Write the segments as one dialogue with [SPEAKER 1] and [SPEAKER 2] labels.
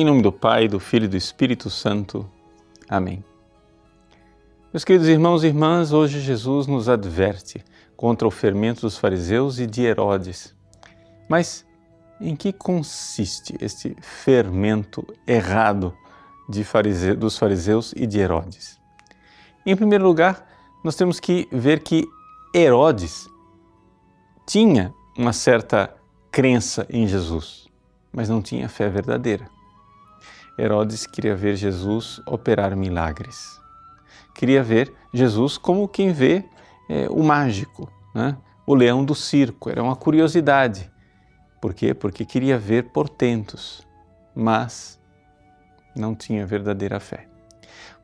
[SPEAKER 1] Em nome do Pai, do Filho e do Espírito Santo. Amém. Meus queridos irmãos e irmãs, hoje Jesus nos adverte contra o fermento dos fariseus e de Herodes. Mas em que consiste este fermento errado farise... dos fariseus e de Herodes? Em primeiro lugar, nós temos que ver que Herodes tinha uma certa crença em Jesus, mas não tinha fé verdadeira. Herodes queria ver Jesus operar milagres. Queria ver Jesus como quem vê é, o mágico, né? o leão do circo. Era uma curiosidade. Por quê? Porque queria ver portentos, mas não tinha verdadeira fé.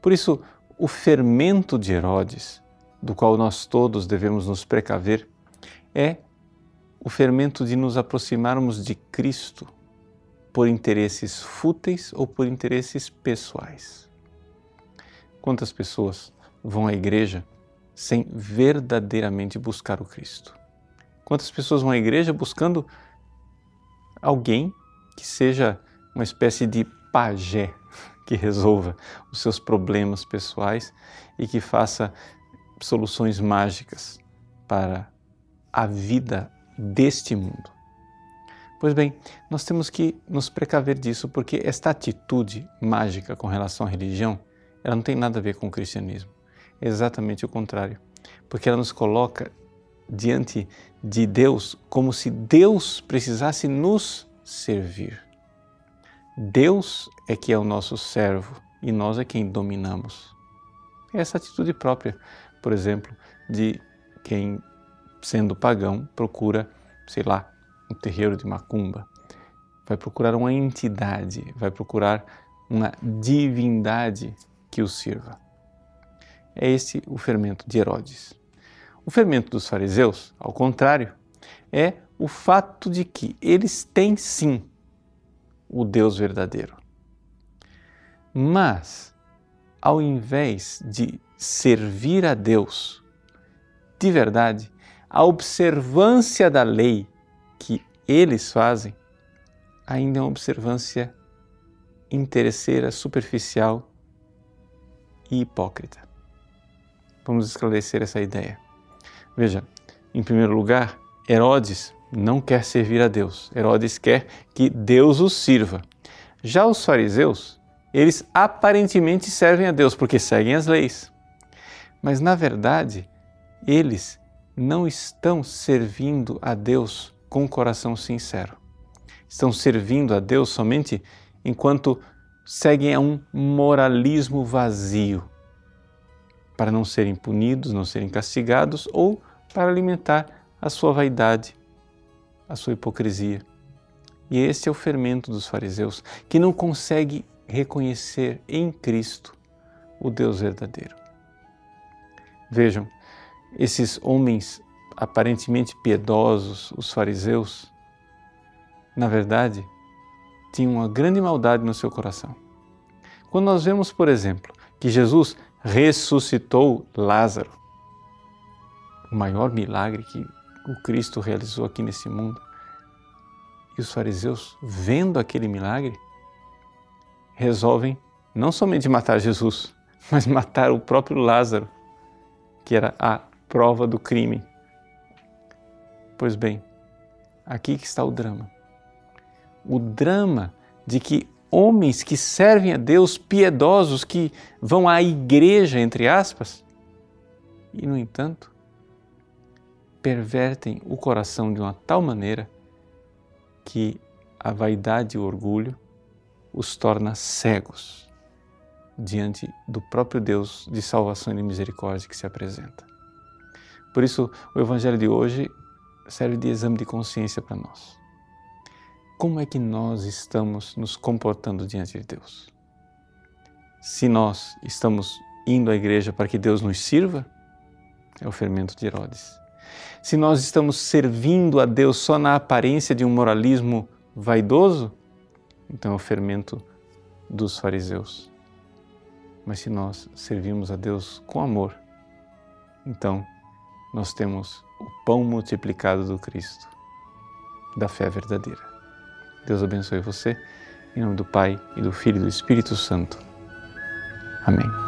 [SPEAKER 1] Por isso, o fermento de Herodes, do qual nós todos devemos nos precaver, é o fermento de nos aproximarmos de Cristo por interesses fúteis ou por interesses pessoais. Quantas pessoas vão à igreja sem verdadeiramente buscar o Cristo? Quantas pessoas vão à igreja buscando alguém que seja uma espécie de pajé que resolva os seus problemas pessoais e que faça soluções mágicas para a vida deste mundo? Pois bem, nós temos que nos precaver disso porque esta atitude mágica com relação à religião, ela não tem nada a ver com o cristianismo. É exatamente o contrário, porque ela nos coloca diante de Deus como se Deus precisasse nos servir. Deus é que é o nosso servo e nós é quem dominamos. É essa atitude própria, por exemplo, de quem, sendo pagão, procura, sei lá, um terreiro de macumba, vai procurar uma entidade, vai procurar uma divindade que o sirva. É esse o fermento de Herodes. O fermento dos fariseus, ao contrário, é o fato de que eles têm sim o Deus verdadeiro. Mas, ao invés de servir a Deus de verdade, a observância da lei que eles fazem ainda é uma observância interesseira, superficial e hipócrita. Vamos esclarecer essa ideia. Veja, em primeiro lugar, Herodes não quer servir a Deus. Herodes quer que Deus os sirva. Já os fariseus, eles aparentemente servem a Deus porque seguem as leis. Mas na verdade, eles não estão servindo a Deus com um coração sincero. Estão servindo a Deus somente enquanto seguem a um moralismo vazio, para não serem punidos, não serem castigados ou para alimentar a sua vaidade, a sua hipocrisia. E esse é o fermento dos fariseus, que não consegue reconhecer em Cristo o Deus verdadeiro. Vejam, esses homens aparentemente piedosos, os fariseus, na verdade, tinham uma grande maldade no seu coração. Quando nós vemos, por exemplo, que Jesus ressuscitou Lázaro, o maior milagre que o Cristo realizou aqui nesse mundo, e os fariseus, vendo aquele milagre, resolvem não somente matar Jesus, mas matar o próprio Lázaro, que era a prova do crime Pois bem, aqui que está o drama. O drama de que homens que servem a Deus, piedosos, que vão à igreja, entre aspas, e, no entanto, pervertem o coração de uma tal maneira que a vaidade e o orgulho os torna cegos diante do próprio Deus de salvação e de misericórdia que se apresenta. Por isso, o Evangelho de hoje serve de exame de consciência para nós. Como é que nós estamos nos comportando diante de Deus? Se nós estamos indo à igreja para que Deus nos sirva, é o fermento de Herodes. Se nós estamos servindo a Deus só na aparência de um moralismo vaidoso, então é o fermento dos fariseus. Mas se nós servimos a Deus com amor, então nós temos pão multiplicado do Cristo, da fé verdadeira. Deus abençoe você Em nome do Pai, e do Filho e do Espírito Santo. Amém.